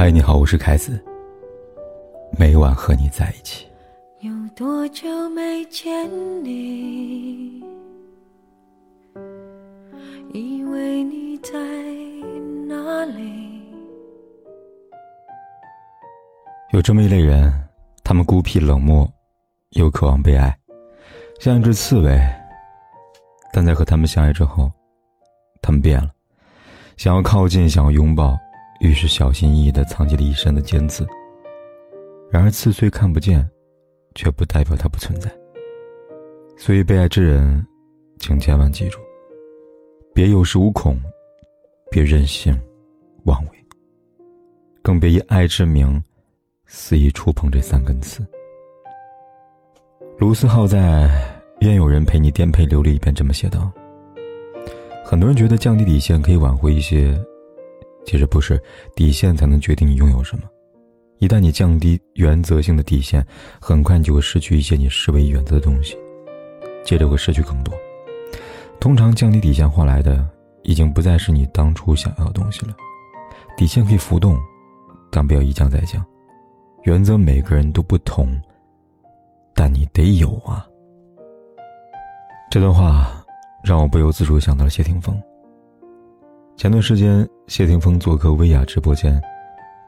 嗨，你好，我是凯子。每晚和你在一起。有多久没见你？以为你在哪里？有这么一类人，他们孤僻冷漠，又渴望被爱，像一只刺猬。但在和他们相爱之后，他们变了，想要靠近，想要拥抱。于是小心翼翼地藏起了一身的尖刺。然而刺虽看不见，却不代表它不存在。所以被爱之人，请千万记住：别有恃无恐，别任性妄为，更别以爱之名肆意触碰这三根刺。卢思浩在《愿有人陪你颠沛流离》一边这么写道：“很多人觉得降低底线可以挽回一些。”其实不是底线才能决定你拥有什么，一旦你降低原则性的底线，很快你就会失去一些你视为原则的东西，接着会失去更多。通常降低底线换来的，已经不再是你当初想要的东西了。底线可以浮动，但不要一降再降。原则每个人都不同，但你得有啊。这段话让我不由自主想到了谢霆锋。前段时间，谢霆锋做客薇娅直播间，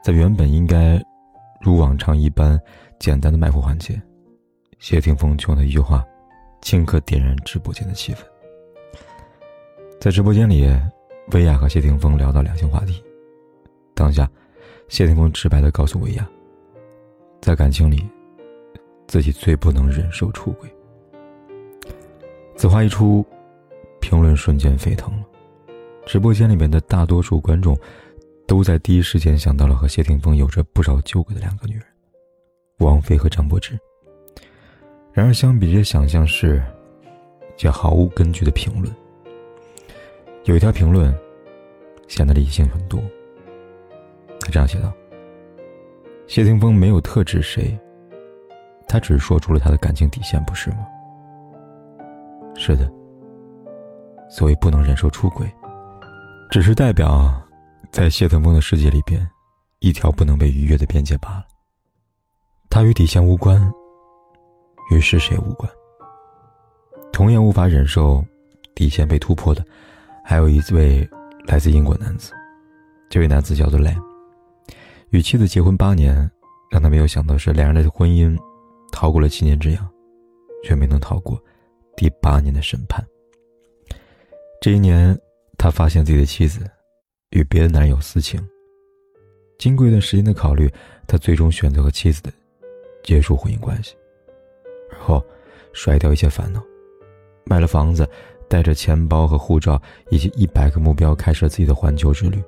在原本应该如往常一般简单的卖货环节，谢霆锋就用的一句话，顷刻点燃直播间的气氛。在直播间里，薇娅和谢霆锋聊到两性话题，当下，谢霆锋直白的告诉薇娅，在感情里，自己最不能忍受出轨。此话一出，评论瞬间沸腾了。直播间里面的大多数观众，都在第一时间想到了和谢霆锋有着不少纠葛的两个女人，王菲和张柏芝。然而，相比这些想象是，却毫无根据的评论。有一条评论，显得理性很多。他这样写道：“谢霆锋没有特指谁，他只是说出了他的感情底线，不是吗？”是的。所谓不能忍受出轨。只是代表，在谢霆锋的世界里边，一条不能被逾越的边界罢了。他与底线无关，与是谁无关。同样无法忍受底线被突破的，还有一位来自英国男子。这位男子叫做 Lam，与妻子结婚八年，让他没有想到是两人的婚姻逃过了七年之痒，却没能逃过第八年的审判。这一年。他发现自己的妻子与别的男人有私情。经过一段时间的考虑，他最终选择和妻子的结束婚姻关系，而后甩掉一切烦恼，卖了房子，带着钱包和护照以及一百个目标，开始自己的环球之旅，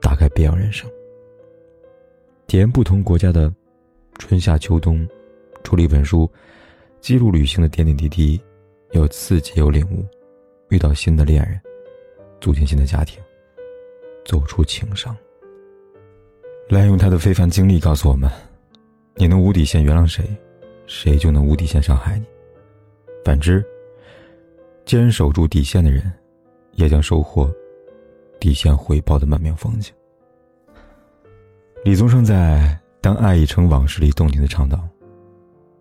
打开别样人生，体验不同国家的春夏秋冬，出了一本书，记录旅行的点点滴滴，有刺激，有领悟，遇到新的恋人。组建新的家庭，走出情伤。来用他的非凡经历告诉我们：你能无底线原谅谁，谁就能无底线伤害你。反之，坚守住底线的人，也将收获底线回报的满面风景。李宗盛在《当爱已成往事》里动情的唱道：“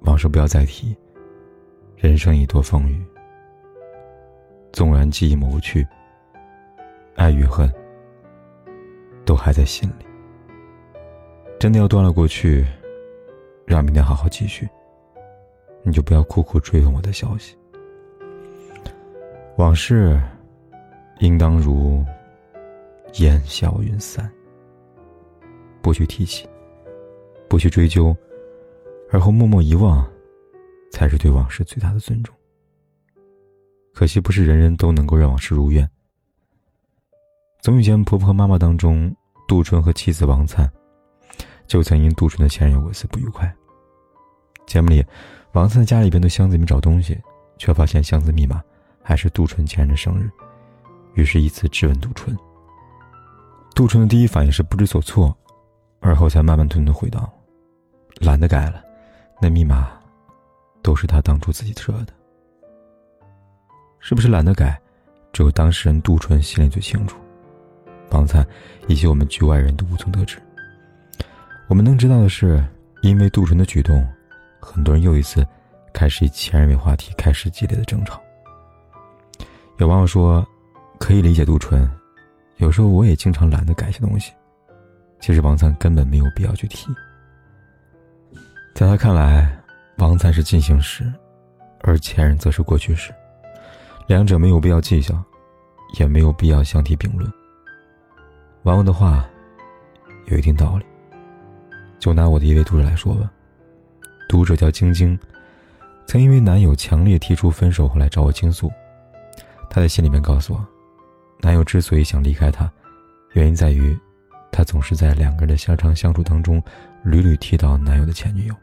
往事不要再提，人生已多风雨。纵然记忆抹不去。”爱与恨，都还在心里。真的要断了过去，让明天好好继续。你就不要苦苦追问我的消息。往事，应当如烟消云散。不去提起，不去追究，而后默默遗忘，才是对往事最大的尊重。可惜，不是人人都能够让往事如愿。综艺节目《婆婆和妈妈》当中，杜淳和妻子王灿就曾因杜淳的前任有过一次不愉快。节目里，王灿在家里边的箱子里面找东西，却发现箱子密码还是杜淳前任的生日，于是以此质问杜淳。杜淳的第一反应是不知所措，而后才慢慢吞吞回道：“懒得改了，那密码都是他当初自己设的。是不是懒得改，只有当事人杜淳心里最清楚。”王灿以及我们局外人都无从得知。我们能知道的是，因为杜淳的举动，很多人又一次开始以前任为话题，开始激烈的争吵。有网友说，可以理解杜淳，有时候我也经常懒得改些东西。其实王灿根本没有必要去提。在他看来，王灿是进行时，而前任则是过去式，两者没有必要计较，也没有必要相提并论。网友的话有一定道理。就拿我的一位读者来说吧，读者叫晶晶，曾因为男友强烈提出分手，后来找我倾诉。她在信里面告诉我，男友之所以想离开她，原因在于。他总是在两个人的相长相处当中，屡屡提到男友的前女友。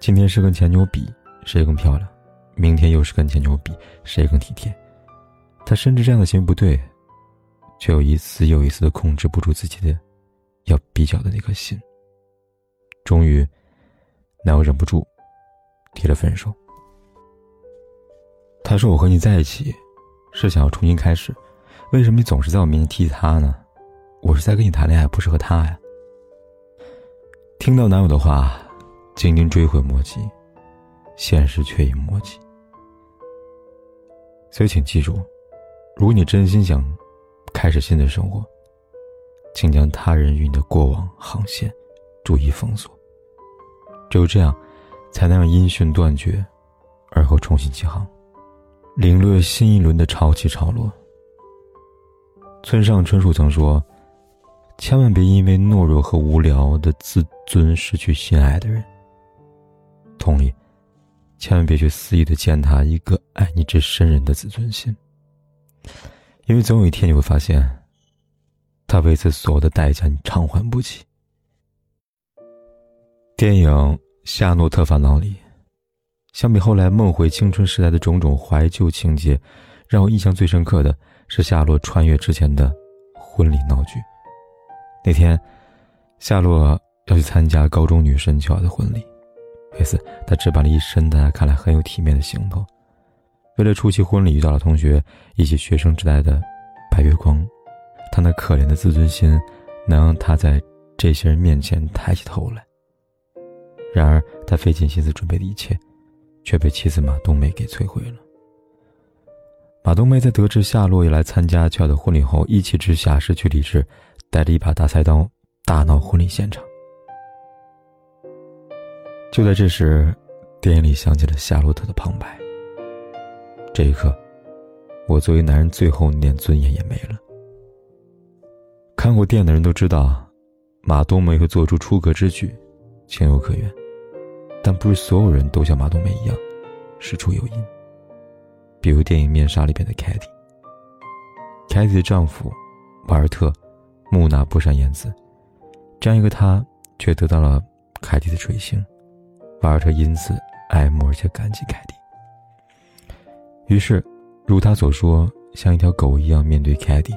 今天是跟前女友比谁更漂亮，明天又是跟前女友比谁更体贴。他深知这样的行为不对，却又一次又一次的控制不住自己的要比较的那颗心。终于，男友忍不住提了分手。他说：“我和你在一起，是想要重新开始，为什么你总是在我面前提他呢？”我是在跟你谈恋爱，不是和他呀。听到男友的话，晶晶追悔莫及，现实却已莫及。所以，请记住，如果你真心想开始新的生活，请将他人与你的过往航线逐一封锁。只有这样，才能让音讯断绝，而后重新起航，领略新一轮的潮起潮落。村上春树曾说。千万别因为懦弱和无聊的自尊失去心爱的人。同理，千万别去肆意的践踏一个爱你至深人的自尊心，因为总有一天你会发现，他为此所有的代价你偿还不起。电影《夏洛特烦恼》里，相比后来梦回青春时代的种种怀旧情节，让我印象最深刻的是夏洛穿越之前的婚礼闹剧。那天，夏洛要去参加高中女神乔的婚礼，为此他置办了一身大家看来很有体面的行头。为了出席婚礼，遇到了同学以及学生时代的白月光，他那可怜的自尊心，能让他在这些人面前抬起头来。然而，他费尽心思准备的一切，却被妻子马冬梅给摧毁了。马冬梅在得知夏洛也来参加乔的婚礼后，一气之下失去理智。带着一把大菜刀，大闹婚礼现场。就在这时，电影里响起了夏洛特的旁白。这一刻，我作为男人最后那点尊严也没了。看过电影的人都知道，马冬梅会做出出格之举，情有可原。但不是所有人都像马冬梅一样，事出有因。比如电影《面纱》里边的凯蒂，凯蒂的丈夫瓦尔特。木讷不善言辞，这样一个他，却得到了凯蒂的垂青。瓦尔特因此爱慕而且感激凯蒂。于是，如他所说，像一条狗一样面对凯蒂，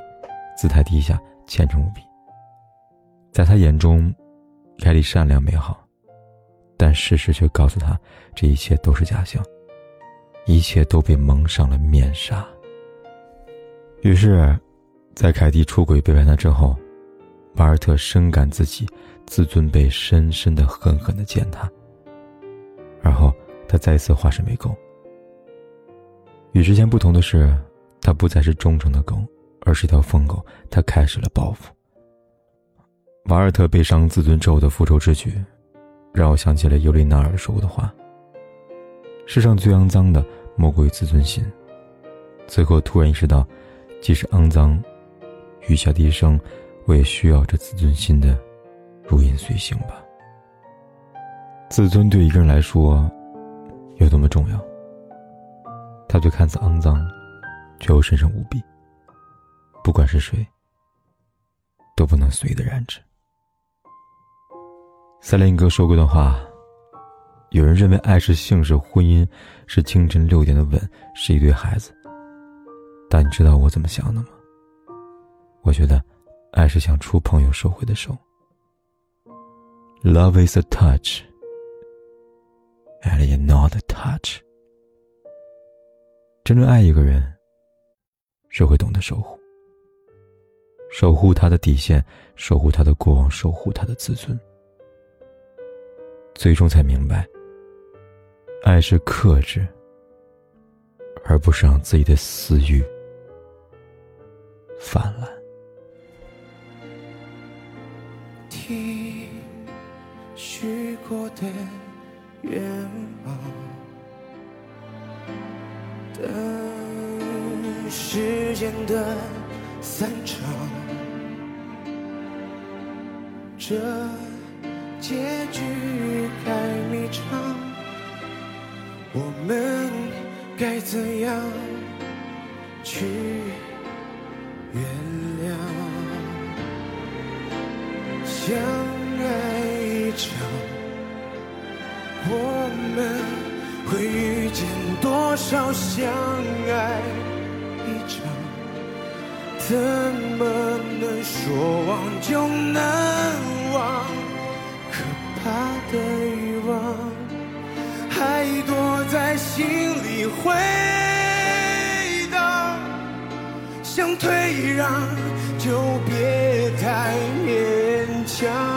姿态低下，虔诚无比。在他眼中，凯蒂善良美好，但事实却告诉他，这一切都是假象，一切都被蒙上了面纱。于是，在凯蒂出轨背叛他之后。瓦尔特深感自己自尊被深深的、狠狠的践踏，而后他再次化身为狗。与之前不同的是，他不再是忠诚的狗，而是一条疯狗。他开始了报复。瓦尔特被伤自尊之后的复仇之举，让我想起了尤里纳尔说过的话：“世上最肮脏的，莫过于自尊心。”此刻突然意识到，即使肮脏，余下的一生。我也需要这自尊心的如影随形吧。自尊对一个人来说有多么重要？他就看似肮脏，却又神圣无比。不管是谁，都不能随意的染指。赛林格说过的话：有人认为爱是性，是婚姻，是清晨六点的吻，是一堆孩子。但你知道我怎么想的吗？我觉得。爱是想触碰又收回的手。Love is a touch, and y not a touch。真正爱一个人，是会懂得守护，守护他的底线，守护他的过往，守护他的自尊。最终才明白，爱是克制，而不是让自己的私欲泛滥。听许过的愿望，等时间的散场，这结局太迷长，我们该怎样去原谅？相爱一场，我们会遇见多少相爱一场？怎么能说忘就能忘？可怕的欲望还躲在心里回荡，想退让就别太勉强。